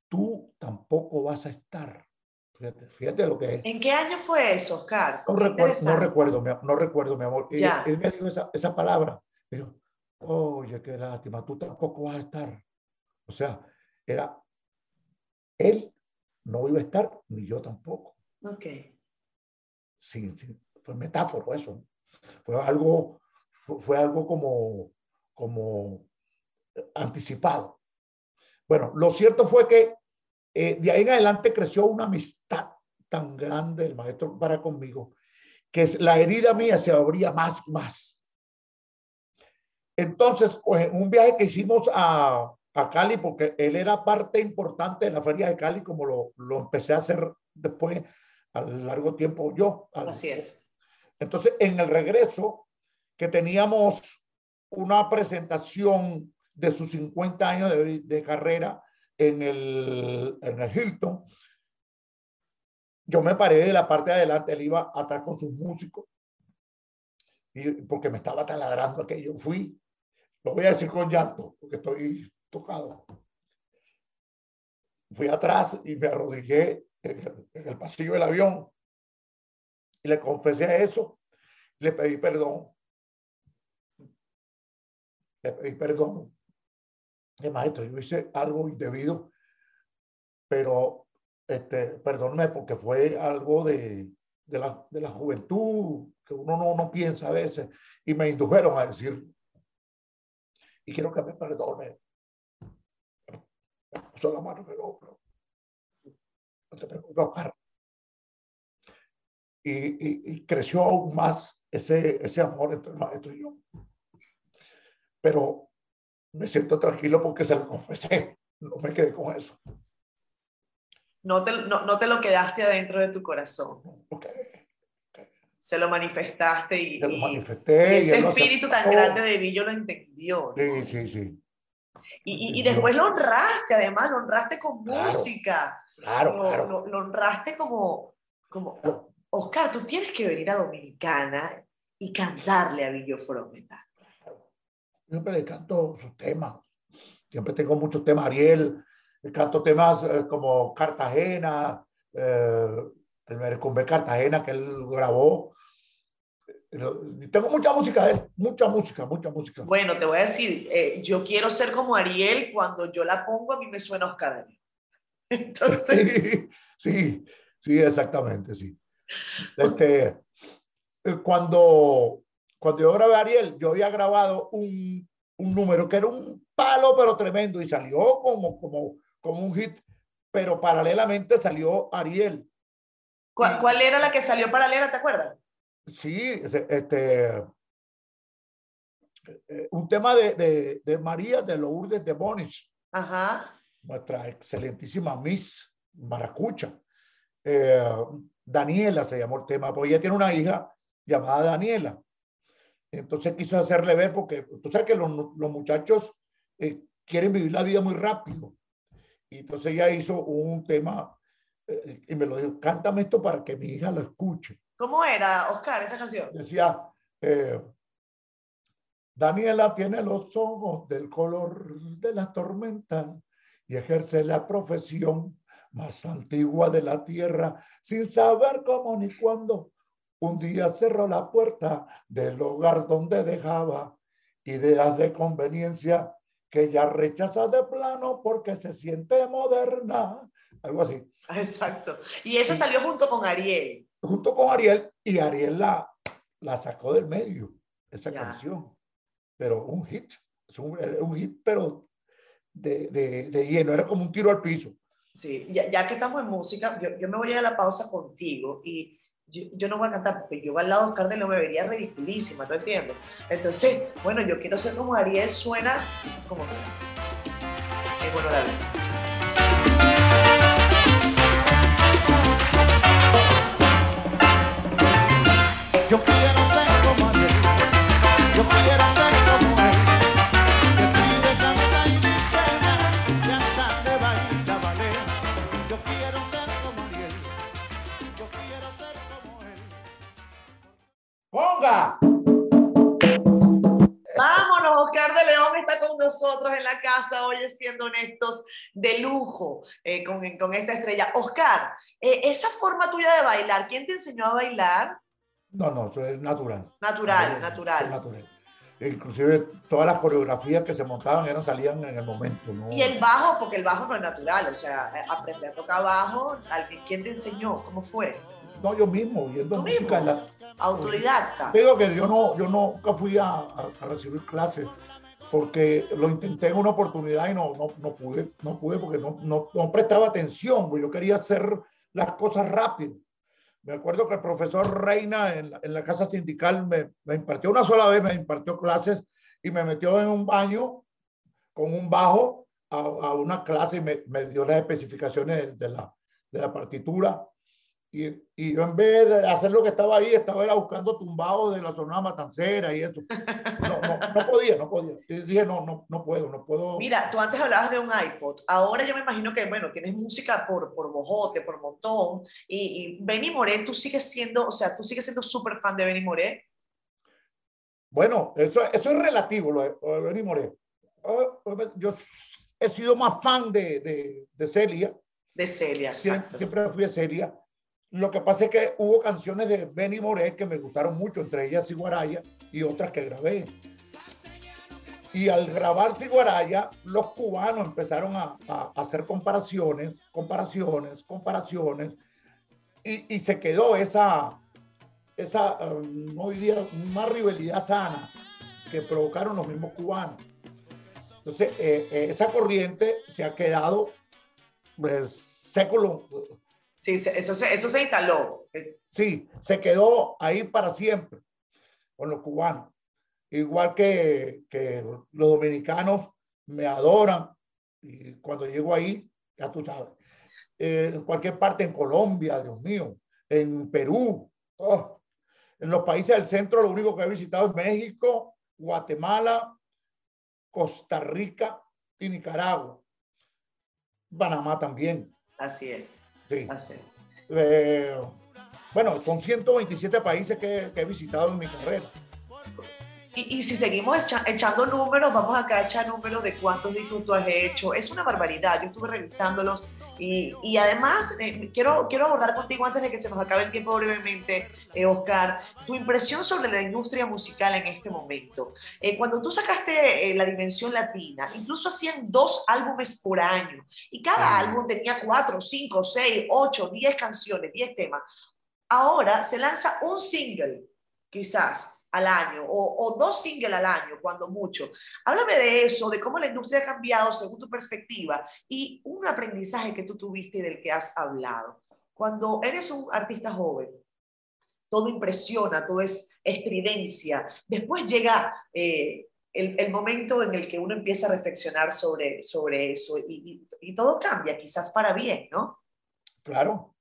Tú tampoco vas a estar. Fíjate, fíjate lo que es. ¿En qué año fue eso, Oscar? No, recuerdo, no recuerdo, no recuerdo, mi amor. Él, él, me dijo esa, esa palabra. dijo, oye, qué lástima, tú tampoco vas a estar. O sea, era, él no iba a estar, ni yo tampoco. Ok. Sin, sin, fue metáforo eso. Fue algo, fue, algo como, como anticipado. Bueno, lo cierto fue que eh, de ahí en adelante creció una amistad tan grande el maestro para conmigo, que la herida mía se abría más y más. Entonces, pues, un viaje que hicimos a, a, Cali, porque él era parte importante de la feria de Cali, como lo, lo empecé a hacer después a largo tiempo yo. Así es. Entonces, en el regreso, que teníamos una presentación de sus 50 años de, carrera en el, en el Hilton, yo me paré de la parte de adelante, él iba atrás con sus músicos, y, porque me estaba taladrando aquello. Fui, lo voy a decir con llanto, porque estoy tocado. Fui atrás y me arrodillé en el pasillo del avión Y le confesé eso, le pedí perdón. Le pedí perdón. Maestro, yo hice algo indebido, pero este, perdóname porque fue algo de, de, la, de la juventud que uno no, no piensa a veces. Y me indujeron a decir, y quiero que me perdone. Me la mano el hombro. No te preocupes, Oscar. Y, y, y, creció aún más ese, ese amor entre el maestro y yo. Pero me siento tranquilo porque se lo confesé. No me quedé con eso. No te, no, no te lo quedaste adentro de tu corazón. Okay. Se lo manifestaste y, Se lo manifesté. y ese espíritu tan grande de Villo lo entendió. ¿no? Sí, sí, sí. Y, y, y, después lo honraste, además, lo honraste con Claro, música. Claro, lo, claro. Lo, lo honraste como, como, Oscar, tú tienes que venir a Dominicana y cantarle a Villo Frometa. Siempre le canto sus temas. Siempre tengo muchos temas. Ariel, le canto temas eh, como Cartagena, eh, el Merecumbe Cartagena que él grabó. Tengo mucha música de él, mucha música, mucha música. Bueno, te voy a decir, eh, yo quiero ser como Ariel, cuando yo la pongo a mí me suena Oscar. Entonces, Sí, sí, sí, exactamente, sí. Este, eh, cuando, cuando yo grabé a Ariel, yo había grabado un, un número que era un palo, pero tremendo, y salió como, como, como un hit, pero paralelamente salió Ariel. ¿cuál, cuál era la que salió paralela, te acuerdas? Sí, este, eh, un tema de, de, de María de Lourdes de Bonich, Ajá. nuestra excelentísima Miss Maracucha. Eh, Daniela se llamó el tema, porque ella tiene una hija llamada Daniela. Entonces quiso hacerle ver, porque tú sabes que los, los muchachos eh, quieren vivir la vida muy rápido. Y entonces ella hizo un tema eh, y me lo dijo, cántame esto para que mi hija lo escuche. ¿Cómo era, Oscar, esa canción? Decía, eh, Daniela tiene los ojos del color de la tormenta y ejerce la profesión más antigua de la tierra sin saber cómo ni cuándo. Un día cerró la puerta del hogar donde dejaba ideas de conveniencia que ella rechaza de plano porque se siente moderna. Algo así. Exacto. Y esa salió junto con Ariel. Junto con Ariel y Ariel la, la sacó del medio, esa Ya. canción. Pero un hit, un hit, pero de, de, de lleno, era como un tiro al piso. Sí, ya, ya que estamos en música, yo, yo me voy a ir a la pausa contigo y yo, no voy a cantar porque yo al lado de Oscar de León me vería ridiculísima, ¿tú entiendes? Entonces, bueno, yo quiero ser como Ariel, suena como. Es bueno vida. Yo quiero Vámonos, Oscar de León está con nosotros en la casa, hoy siendo honestos, de lujo, eh, con, con esta estrella. Oscar, eh, esa forma tuya de bailar, ¿quién te enseñó a bailar? No, no, eso es natural. Natural, es natural. natural. Inclusive todas las coreografías que se montaban eran, salían en el momento. ¿no? Y el bajo, porque el bajo no es natural, o sea, eh, aprender a tocar bajo, ¿alguien- ¿quién te enseñó? ¿Cómo fue? No, yo mismo, viendo ¿Tú música. en la- Autodidacta. Digo que yo no, yo nunca fui a, a- a recibir clases porque lo intenté en una oportunidad y no, no, no pude, no pude porque no, no, no prestaba atención, porque yo quería hacer las cosas rápido. Me acuerdo que el profesor Reina en la, en la casa sindical me, me impartió una sola vez, me impartió clases y me metió en un baño con un bajo a, a una clase y me, me dio las especificaciones de la, de la partitura. Y, y yo en vez de hacer lo que estaba ahí, estaba era buscando tumbados de la zona matancera y eso. No, no, no podía, no podía. Y dije, no, no, no puedo, no puedo. Mira, tú antes hablabas de un iPod, ahora yo me imagino que, bueno, tienes música por, por bojote, por montón, y, y Benny Moré, tú sigues siendo, o sea, tú sigues siendo súper fan de Benny Moré. Bueno, eso, eso es relativo, lo de, Benny Moré. Ah, Yo he sido más fan de, de, de Celia, De Celia, siempre, siempre fui a Celia. Lo que pasa es que hubo canciones de Benny Moré que me gustaron mucho, entre ellas Ciguaraya y otras que grabé. Y al grabar Ciguaraya, los cubanos empezaron a, hacer comparaciones, comparaciones, comparaciones, y, y se quedó esa, esa um, no diría, una rivalidad sana que provocaron los mismos cubanos. Entonces, eh, eh, esa corriente se ha quedado pues, século, Sí, se- eso se, eso se instaló. Sí, se quedó ahí para siempre con los cubanos. Igual que, que los dominicanos me adoran y cuando llego ahí, ya tú sabes, eh, en cualquier parte, en Colombia, Dios mío, en Perú, oh, en los países del centro, lo único que he visitado es México, Guatemala, Costa Rica y Nicaragua. Panamá también. Así es, Sí. así es. Eh, bueno, son 127 países que, que he visitado en mi carrera. Y, y si seguimos echa- echando números, vamos acá a echar números de cuántos discos tú has hecho. Es una barbaridad. Yo estuve revisándolos y, y además eh, quiero, quiero abordar contigo antes de que se nos acabe el tiempo brevemente, eh, Oscar, tu impresión sobre la industria musical en este momento. Eh, cuando tú sacaste eh, la dimensión latina, incluso hacían dos álbumes por año y cada Ah. álbum tenía cuatro, cinco, seis, ocho, diez canciones, diez temas. Ahora se lanza un single, quizás al año, o, o dos singles al año, cuando mucho. Háblame de eso, de cómo la industria ha cambiado según tu perspectiva y un aprendizaje que tú tuviste y del que has hablado. Cuando eres un artista joven, todo impresiona, todo es estridencia. Después llega eh, el, el momento en el que uno empieza a reflexionar sobre, sobre eso y, y- y todo cambia, quizás para bien, ¿no? Claro.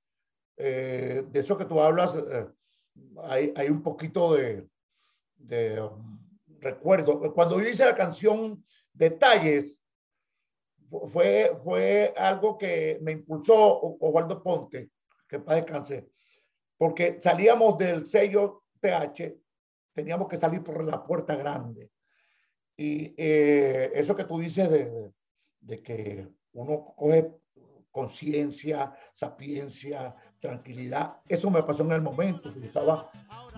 Eh, de eso que tú hablas, eh, hay, hay un poquito de, de recuerdo. Cuando yo hice la canción Detalles, fu- fue, fue algo que me impulsó Osvaldo Ponte, que para descanse, porque salíamos del sello TH, teníamos que salir por la puerta grande. Y eh, eso que tú dices de- de que uno coge conciencia, sapiencia, tranquilidad, eso me pasó en el momento. Yo estaba,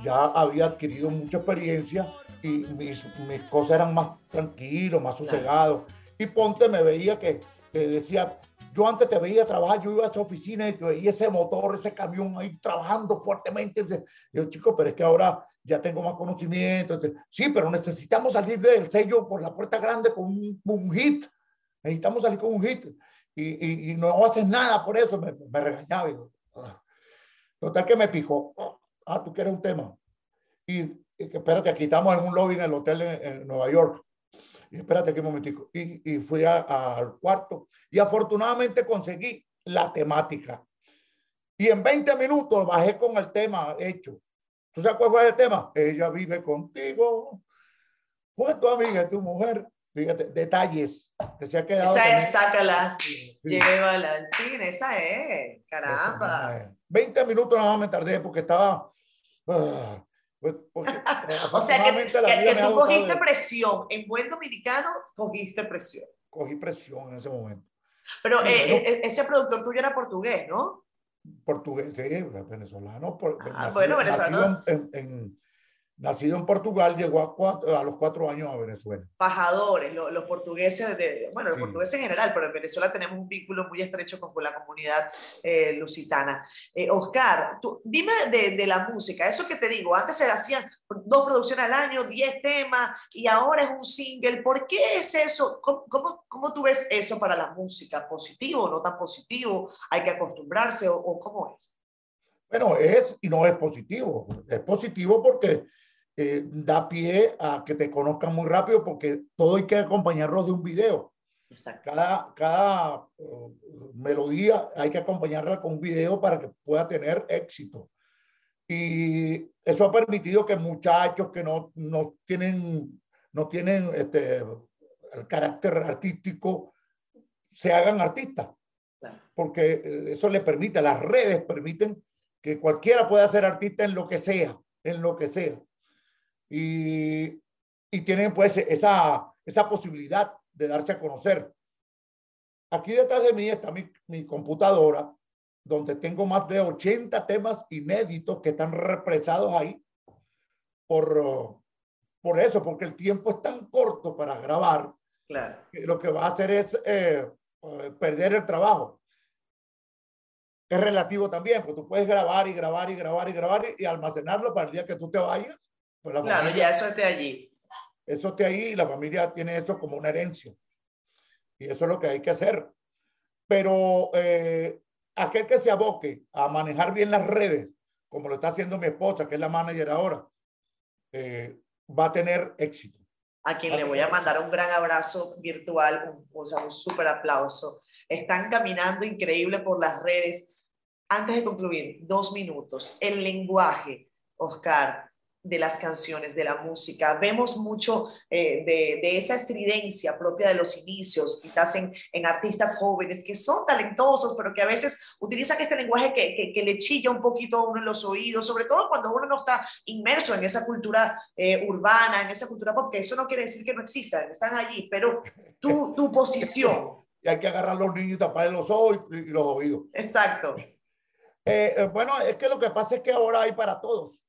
ya había adquirido mucha experiencia y mis, mis cosas eran más tranquilos, más sosegados. Y Ponte me veía que, que decía, yo antes te veía trabajar, yo iba a esa oficina y te veía ese motor, ese camión ahí trabajando fuertemente. Yo, chico, pero es que ahora ya tengo más conocimiento. Sí, pero necesitamos salir del sello por la puerta grande con un, un hit. Necesitamos salir con un hit. Y, y, y no haces nada por eso. Me, me regañaba. Yo. Total que me picó. Ah, tú quieres un tema. Y, y espérate, aquí estamos en un lobby en el hotel en, en Nueva York. Y espérate aquí un momentico. Y, y fui a- a- al cuarto y afortunadamente conseguí la temática. Y en 20 minutos bajé con el tema hecho. ¿Tú sabes cuál fue el tema? Ella vive contigo. Tu amiga, tu mujer. Fíjate, detalles que se ha quedado. Esa también. es, sácala, Sí. llévala al cine, esa es, caramba. 20 minutos nada más me tardé porque estaba. pues, porque, eh, O sea que, que- que tú cogiste de- presión, en buen dominicano cogiste presión. Cogí presión en ese momento. Pero Sí, eh, eh, ese productor tuyo era portugués, ¿no? Portugués, sí, venezolano. por- Ah, nacido, bueno, venezolano. en, en- nacido en Portugal, llegó a, cuatro- a los cuatro años a Venezuela. Pajadores, lo- los portugueses, de, bueno, los Sí. portugueses en general, pero en Venezuela tenemos un vínculo muy estrecho con, con la comunidad eh, lusitana. Eh, Oscar, tú, dime de, de la música, eso que te digo, antes se hacían dos producciones al año, diez temas, y ahora es un single. ¿Por qué es eso? ¿Cómo, cómo, cómo tú ves eso para la música? ¿Positivo o no tan positivo? ¿Hay que acostumbrarse o, o cómo es? Bueno, es y no es positivo. Es positivo porque eh, da pie a que te conozcan muy rápido porque todo hay que acompañarlo de un video. Exacto. Cada, cada eh, melodía hay que acompañarla con un video para que pueda tener éxito. Y eso ha permitido que muchachos que no, no tienen, no tienen este, el carácter artístico se hagan artistas Claro. porque eh, eso le permite, las redes permiten que cualquiera pueda ser artista en lo que sea, en lo que sea. Y, y tienen pues esa, esa posibilidad de darse a conocer. Aquí detrás de mí está mi, mi computadora donde tengo más de 80 temas inéditos que están represados ahí por, por eso, porque el tiempo es tan corto para grabar Claro. que lo que va a hacer es eh, eh, perder el trabajo. Es relativo también, porque tú puedes grabar y grabar y grabar y grabar y almacenarlo para el día que tú te vayas. Pues la Claro, familia- ya eso esté allí. eso esté ahí y la familia tiene eso como una herencia. Y eso es lo que hay que hacer. Pero eh, aquel que se aboque a manejar bien las redes, como lo está haciendo mi esposa, que es la manager ahora, eh, va a tener éxito. a quien le voy a mandar un gran abrazo virtual, un, o sea, un súper aplauso. Están caminando increíble por las redes. Antes de concluir, dos minutos. El lenguaje, Oscar, de las canciones, de la música. Vemos mucho eh, de, de esa estridencia propia de los inicios, quizás en, en artistas jóvenes que son talentosos, pero que a veces utilizan este lenguaje que, que, que le chilla un poquito a uno en los oídos, sobre todo cuando uno no está inmerso en esa cultura eh, urbana, en esa cultura pop, que eso no quiere decir que no existan, están allí, pero tu, tu posición, Y hay que agarrar a los niños y taparles los ojos y, y los oídos. exacto, eh, bueno, es que lo que pasa es que ahora hay para todos.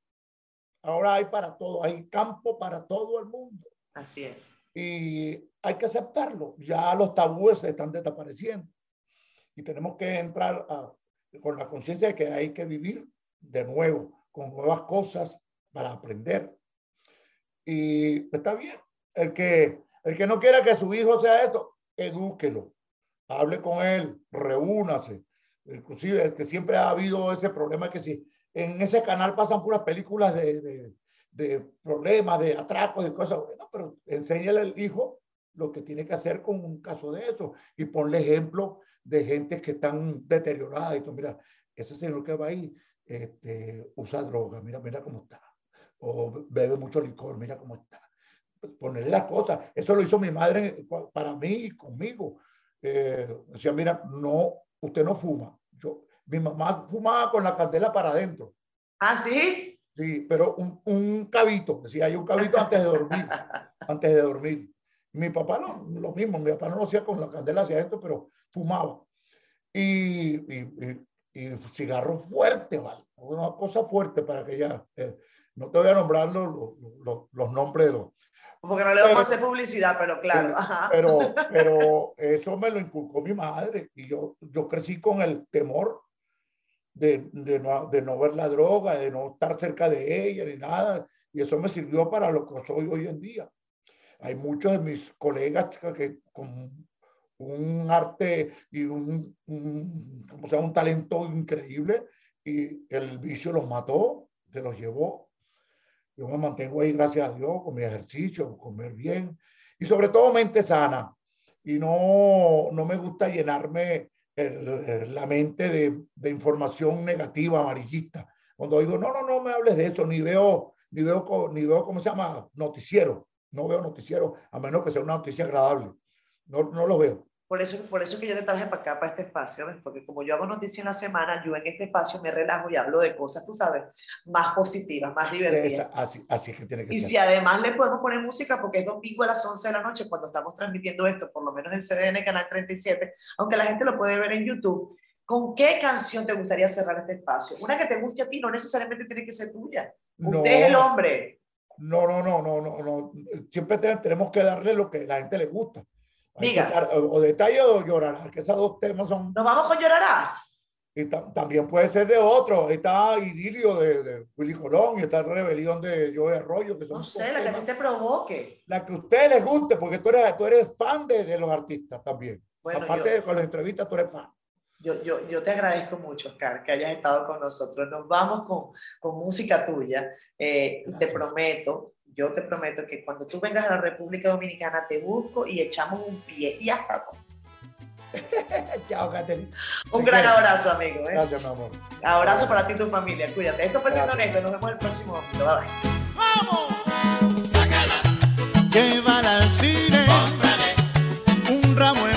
Ahora hay para todos. Hay campo para todo el mundo. así es. y hay que aceptarlo. Ya los tabúes se están desapareciendo y tenemos que entrar a- con la conciencia de que hay que vivir de nuevo, con nuevas cosas para aprender. Y está bien. El que, el que no quiera que su hijo sea esto, edúquelo, hable con él, reúnase. Inclusive, el que siempre ha habido ese problema que si en ese canal pasan puras películas de, de, problemas, de atracos, de cosas. Bueno, pero enséñale al hijo lo que tiene que hacer con un caso de eso y ponle ejemplo de gente que están deterioradas. Y tú, mira, ese señor que va ahí este, usa droga, mira, mira cómo está. O bebe mucho licor, mira cómo está. Ponerle las cosas. Eso lo hizo mi madre para mí y conmigo. Eh, decía, mira, no, usted no fuma. Yo, mi mamá fumaba con la candela para adentro. ¿Ah, sí? Sí, pero un, un cabito, decía hay un cabito antes de dormir, antes de dormir. Mi papá no, lo mismo, mi papá no lo hacía con la candela hacia adentro, pero fumaba. Y, y, y, y cigarro fuerte, ¿vale? Una cosa fuerte para que ya, eh, no te voy a nombrar los, los, los, nombres de los... Porque no le vamos a hacer publicidad, pero claro. Pero, pero, pero eso me lo inculcó mi madre y yo, yo crecí con el temor de, de, no, de no ver la droga, de no estar cerca de ella ni nada. Y eso me sirvió para lo que soy hoy en día. Hay muchos de mis colegas que con un arte y un, un, como sea, un talento increíble y el vicio los mató, se los llevó. Yo me mantengo ahí, gracias a Dios, con mi ejercicio, comer bien y sobre todo mente sana. Y no, no me gusta llenarme la mente de, de, información negativa, amarillista. Cuando digo, no, no, no me hables de eso, ni veo, ni veo, ni veo, ¿cómo se llama? Noticiero. No veo noticiero, a menos que sea una noticia agradable. No, no lo veo. Por eso, por eso que yo te traje para acá, para este espacio, ¿ves? porque como yo hago noticias en la semana, yo en este espacio me relajo y hablo de cosas, tú sabes, más positivas, más divertidas. Así, así que tiene que y ser. si además le podemos poner música, porque es domingo a las 11 de la noche cuando estamos transmitiendo esto, por lo menos en CDN Canal 37, aunque la gente lo puede ver en YouTube, ¿con qué canción te gustaría cerrar este espacio? Una que te guste a ti, no necesariamente tiene que ser tuya. No, Usted es el hombre. No, no, no, no, no, no. Siempre tenemos que darle lo que la gente le gusta. Diga. Dar, o detalle o llorar, que esos dos temas son. ¿Nos vamos con llorarás? Y también puede ser de otro. Está Idilio de, de Willy Colón y está Rebelión de Joey Arroyo. Que son no sé, la que a ti te provoque. La que a usted les guste, porque tú eres, tú eres fan de, de los artistas también. Bueno, Aparte yo, de con las entrevistas, tú eres fan. Yo, yo, yo te agradezco mucho, Oscar, que hayas estado con nosotros. Nos vamos con, con música tuya. Eh, te prometo yo te prometo que cuando tú vengas a la República Dominicana te busco y echamos un pie y hasta Chao, Un gran abrazo, amigo. ¿eh? Gracias, mi amor. Abrazo para ti y tu familia. Cuídate. Esto fue Siendo Honesto. Nos vemos en el próximo video. Bye, bye. ¡Vamos! ¡Sácala! Llévala al cine. Cómprale. Un ramo de